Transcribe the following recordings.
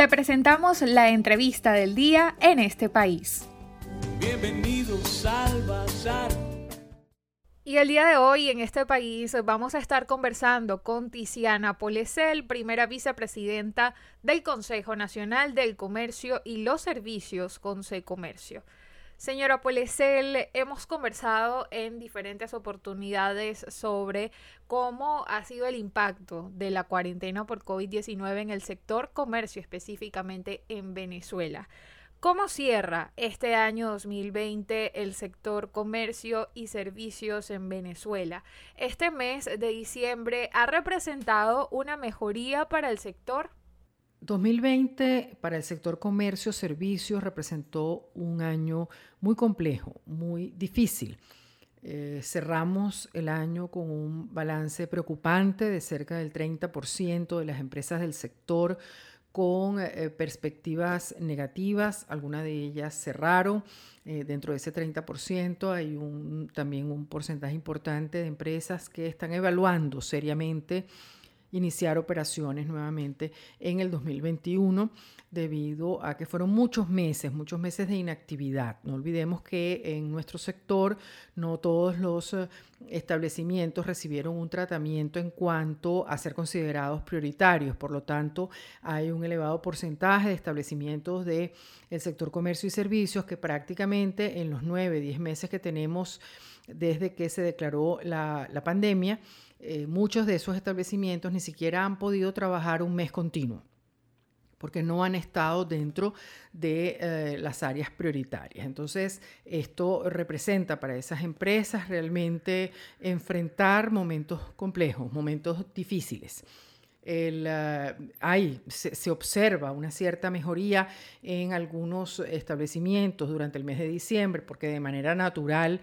Te presentamos la entrevista del día en este país. Bienvenidos al Bazar. Y el día de hoy en este país vamos a estar conversando con Tiziana Polesel, primera vicepresidenta del Consejo Nacional del Comercio y los Servicios Comercio. Señora Polesel, hemos conversado en diferentes oportunidades sobre cómo ha sido el impacto de la cuarentena por COVID-19 en el sector comercio, específicamente en Venezuela. ¿Cómo cierra este año 2020 el sector comercio y servicios en Venezuela? Este mes de diciembre ha representado una mejoría para el sector. 2020 para el sector comercio, servicios representó un año muy complejo, muy difícil. Eh, cerramos el año con un balance preocupante de cerca del 30% de las empresas del sector con eh, perspectivas negativas, algunas de ellas cerraron. Eh, dentro de ese 30% hay un, también un porcentaje importante de empresas que están evaluando seriamente iniciar operaciones nuevamente en el 2021 debido a que fueron muchos meses, muchos meses de inactividad. No olvidemos que en nuestro sector no todos los eh, establecimientos recibieron un tratamiento en cuanto a ser considerados prioritarios. Por lo tanto, hay un elevado porcentaje de establecimientos del el sector comercio y servicios que prácticamente en los 9, 10 meses que tenemos desde que se declaró la, la pandemia, eh, muchos de esos establecimientos ni siquiera han podido trabajar un mes continuo porque no han estado dentro de eh, las áreas prioritarias. Entonces, esto representa para esas empresas realmente enfrentar momentos complejos, momentos difíciles. Eh, se, observa una cierta mejoría en algunos establecimientos durante el mes de diciembre, porque de manera natural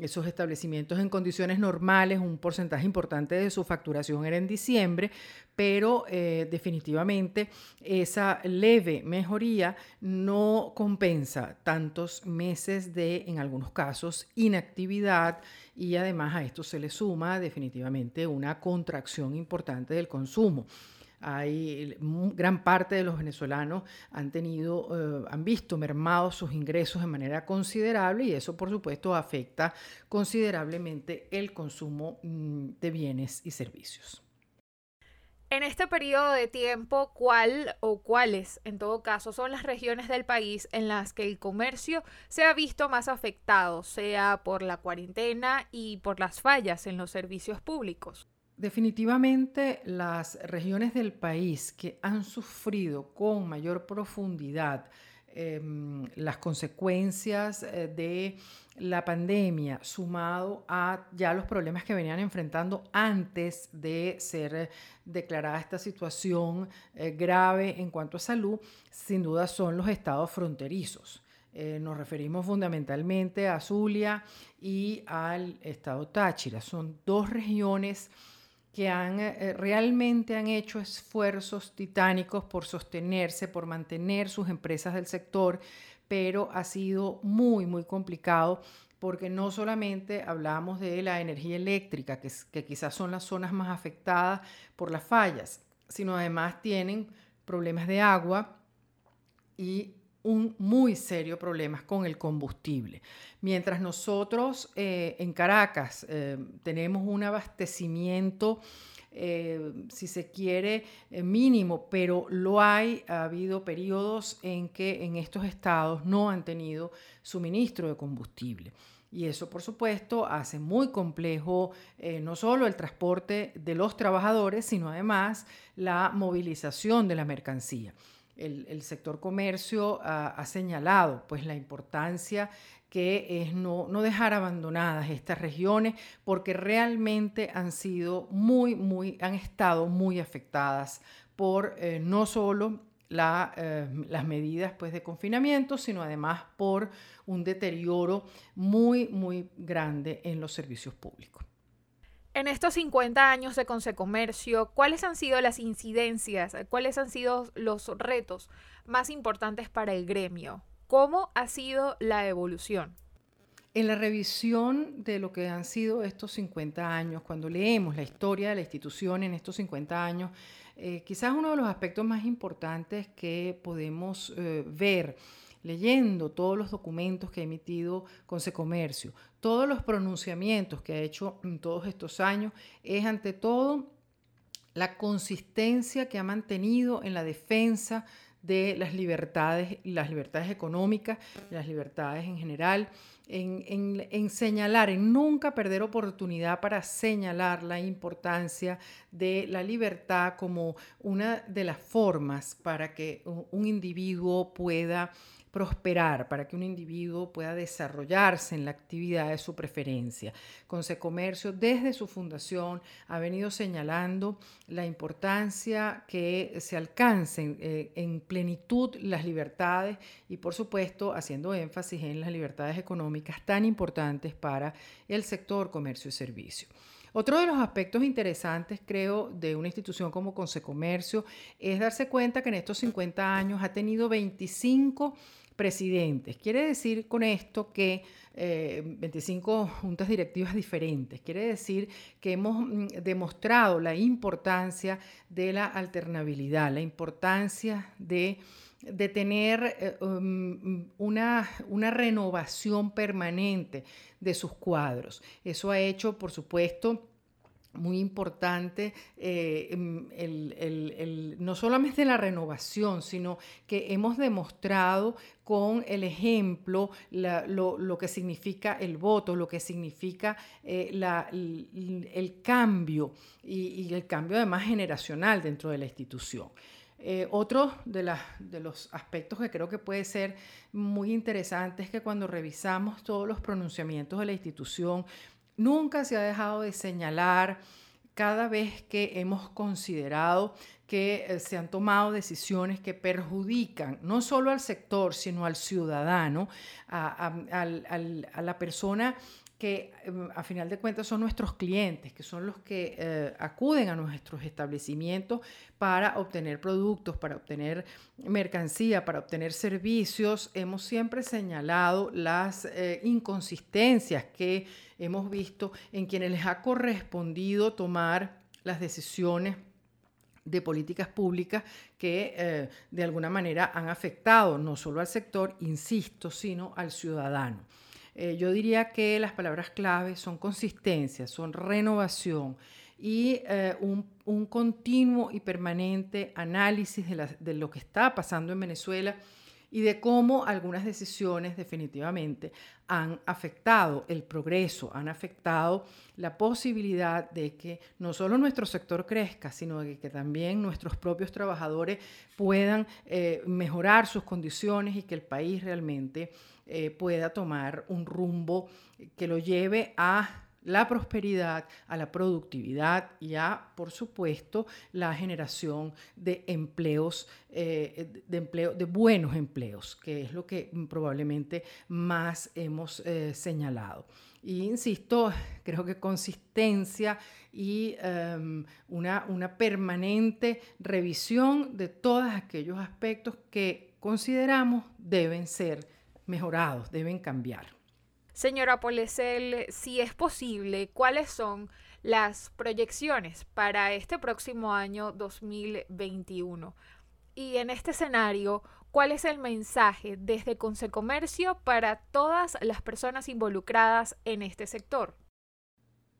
esos establecimientos en condiciones normales, un porcentaje importante de su facturación era en diciembre, pero eh, definitivamente esa leve mejoría no compensa tantos meses de, en algunos casos, inactividad y además a esto se le suma definitivamente una contracción importante del consumo. Hay gran parte de los venezolanos han tenido, eh, han visto mermados sus ingresos de manera considerable y eso por supuesto afecta considerablemente el consumo mm, de bienes y servicios. En este periodo de tiempo, ¿cuál o cuáles, en todo caso, son las regiones del país en las que el comercio se ha visto más afectado, sea por la cuarentena y por las fallas en los servicios públicos? Definitivamente las regiones del país que han sufrido con mayor profundidad em, las consecuencias eh, de la pandemia, sumado a ya los problemas que venían enfrentando antes de ser declarada esta situación eh, grave en cuanto a salud, sin duda son los estados fronterizos. Eh, nos referimos fundamentalmente a Zulia y al estado Táchira. Son dos regiones que han, eh, eh, realmente han hecho esfuerzos titánicos por sostenerse, por mantener sus empresas del sector, pero ha sido muy, muy complicado porque no solamente hablamos de la energía eléctrica, que, que quizás son las zonas más afectadas por las fallas, sino además tienen problemas de agua y un muy serio problema con el combustible. Mientras nosotros eh, en Caracas eh, tenemos un abastecimiento, eh, si se quiere, mínimo, pero lo hay, ha habido periodos en que en estos estados no han tenido suministro de combustible. Y eso, por supuesto, hace muy complejo no solo el transporte de los trabajadores, sino además la movilización de la mercancía el, sector comercio ha, señalado pues la importancia que es no, dejar abandonadas estas regiones porque realmente han sido muy, muy, han estado muy afectadas por eh, no solo eh, las medidas pues, de confinamiento, sino además por un deterioro muy, muy grande en los servicios públicos. En estos 50 años de Consecomercio, ¿cuáles han sido las incidencias, cuáles han sido los retos más importantes para el gremio? ¿Cómo ha sido la evolución? En la revisión de lo que han sido estos 50 años, cuando leemos la historia de la institución en estos 50 años, Eh, quizás uno de los aspectos más importantes que podemos eh, ver leyendo todos los documentos que ha emitido Consecomercio, todos los pronunciamientos que ha hecho en todos estos años, es ante todo la consistencia que ha mantenido en la defensa de las libertades, las libertades económicas, las libertades en general, en, señalar, en nunca perder oportunidad para señalar la importancia de la libertad como una de las formas para que un individuo pueda prosperar, para que un individuo pueda desarrollarse en la actividad de su preferencia. Consecomercio, desde su fundación, ha venido señalando la importancia que se alcancen eh, en plenitud las libertades y, por supuesto, haciendo énfasis en las libertades económicas tan importantes para el sector comercio y servicio. Otro de los aspectos interesantes, creo, de una institución como Consecomercio es darse cuenta que en estos 50 años ha tenido 25 presidentes. Quiere decir con esto que 25 eh, juntas directivas diferentes. Quiere decir que hemos mm, demostrado la importancia de la alternabilidad, la importancia de, tener eh, um, una, una renovación permanente de sus cuadros. Eso ha hecho, por supuesto, muy importante eh, em, no solamente la renovación, sino que hemos demostrado con el ejemplo lo, que significa el voto, lo que significa eh, el, cambio y, el cambio además generacional dentro de la institución. Eh, otro de, de, los aspectos que creo que puede ser muy interesante es que cuando revisamos todos los pronunciamientos de la institución, Nunca se ha dejado de señalar cada vez que hemos considerado que eh, se han tomado decisiones que perjudican no solo al sector, sino al ciudadano, a, la persona que em, a final de cuentas son nuestros clientes, que son los que eh, acuden a nuestros establecimientos para obtener productos, para obtener mercancía, para obtener servicios. Hemos siempre señalado las eh, inconsistencias que hemos visto en quienes les ha correspondido tomar las decisiones de políticas públicas que eh, de alguna manera han afectado no solo al sector, insisto, sino al ciudadano. Eh, yo diría que las palabras clave son consistencia, son renovación y eh, un, continuo y permanente análisis de, lo que está pasando en Venezuela y de cómo algunas decisiones definitivamente han afectado el progreso, han afectado la posibilidad de que no solo nuestro sector crezca, sino de que también nuestros propios trabajadores puedan eh, mejorar sus condiciones y que el país realmente eh, pueda tomar un rumbo que lo lleve a la prosperidad, a la productividad y a, por supuesto, la generación de empleos, eh, de, de buenos empleos, que es lo que probablemente más hemos eh, señalado. Y insisto, creo que consistencia y em, una, una permanente revisión de todos aquellos aspectos que consideramos deben ser mejorados, deben cambiar. Señora Polesel, si es posible, ¿cuáles son las proyecciones para este próximo año 2021? Y en este escenario, ¿cuál es el mensaje desde Consecomercio para todas las personas involucradas en este sector?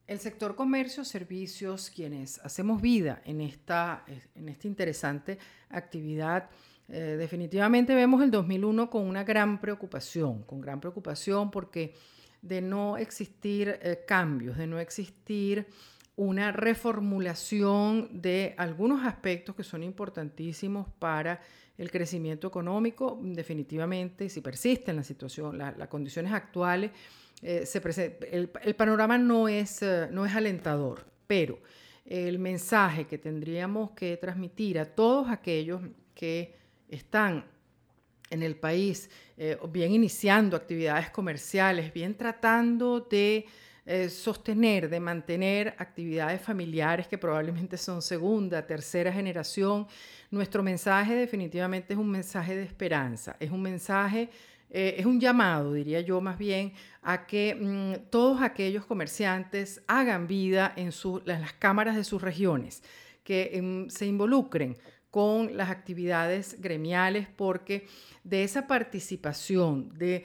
El sector comercio, servicios, quienes hacemos vida en esta, en esta interesante actividad, eh, definitivamente vemos el 2001 con una gran preocupación, con gran preocupación porque de no existir eh, cambios, de no existir una reformulación de algunos aspectos que son importantísimos para el crecimiento económico, definitivamente, si persiste en la situación, las condiciones actuales, eh, el, el, panorama no es, no es alentador, pero el mensaje que tendríamos que transmitir a todos aquellos que están en el país, eh, bien iniciando actividades comerciales, bien tratando de eh, sostener, de mantener actividades familiares que probablemente son segunda, tercera generación, nuestro mensaje definitivamente es un mensaje de esperanza, es un mensaje, eh, es un llamado, diría yo más bien, a que mm, todos aquellos comerciantes hagan vida en, las cámaras de sus regiones que em, se involucren con las actividades gremiales porque de esa participación, de,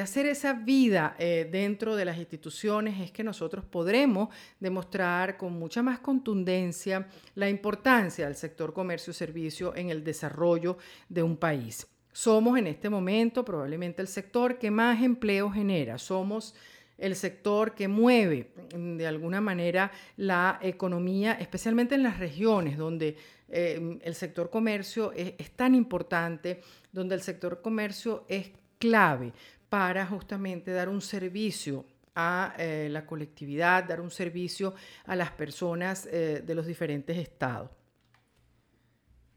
hacer esa vida eh, dentro de las instituciones, es que nosotros podremos demostrar con mucha más contundencia la importancia del sector comercio y servicio en el desarrollo de un país. Somos en este momento probablemente el sector que más empleo genera. Somos el sector que mueve mm, de alguna manera la economía, especialmente en las regiones donde eh, el sector comercio es, tan importante, donde el sector comercio es clave para justamente dar un servicio a eh, la colectividad, dar un servicio a las personas eh, de los diferentes estados.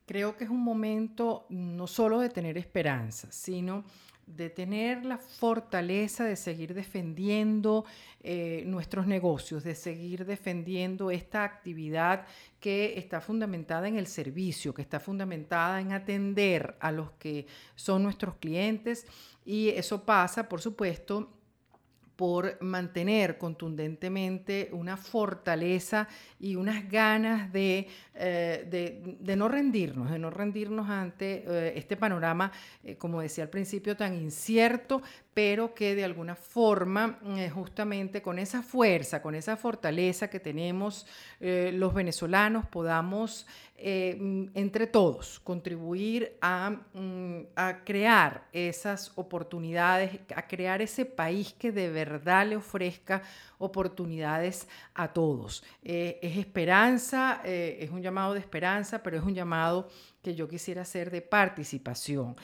Creo que es un momento no solo de tener esperanza, sino de tener la fortaleza de seguir defendiendo eh, nuestros negocios, de seguir defendiendo esta actividad que está fundamentada en el servicio, que está fundamentada en atender a los que son nuestros clientes. Y eso pasa, por supuesto, por mantener contundentemente una fortaleza y unas ganas de, eh, de, no rendirnos, de no rendirnos ante eh, este panorama, eh, como decía al principio, tan incierto, pero que de alguna forma, justamente con esa fuerza, con esa fortaleza que tenemos los venezolanos, podamos eh, entre todos, contribuir mm, a, crear esas oportunidades, a crear ese país que de verdad le ofrezca oportunidades a todos. Eh, es esperanza, eh, es un llamado de esperanza, pero es un llamado que yo quisiera hacer de participación.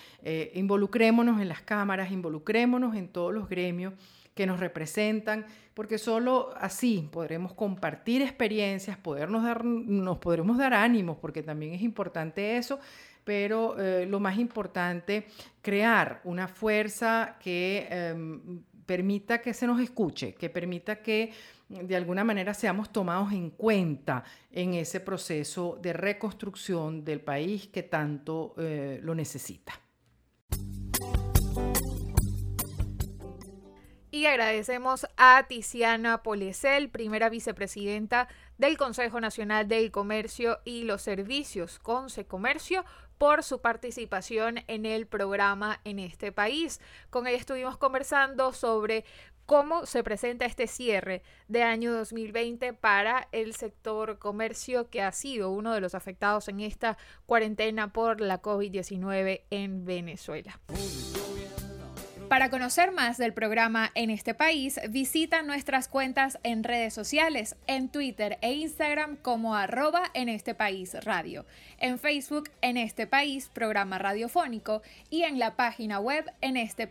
involucrémonos en las cámaras, involucrémonos en todos los gremios que nos representan, porque solo así podremos compartir experiencias, podernos dar, nos podremos dar ánimos, porque también es importante eso, pero eh, lo más importante, crear una fuerza que em, permita que se nos escuche, que permita que de alguna manera seamos tomados en cuenta en ese proceso de reconstrucción del país que tanto eh, lo necesita. Y agradecemos a Tiziana Polesel, primera vicepresidenta del Consejo Nacional del Comercio y los Servicios, Conce Comercio, por su participación en el programa en este país. Con ella estuvimos conversando sobre cómo se presenta este cierre de año 2020 para el sector comercio que ha sido uno de los afectados en esta cuarentena por la COVID-19 en Venezuela. Para conocer más del programa en este país, visita nuestras cuentas en redes sociales, en Twitter e Instagram como arroba en este país radio, en Facebook en este país programa radiofónico y en la página web en este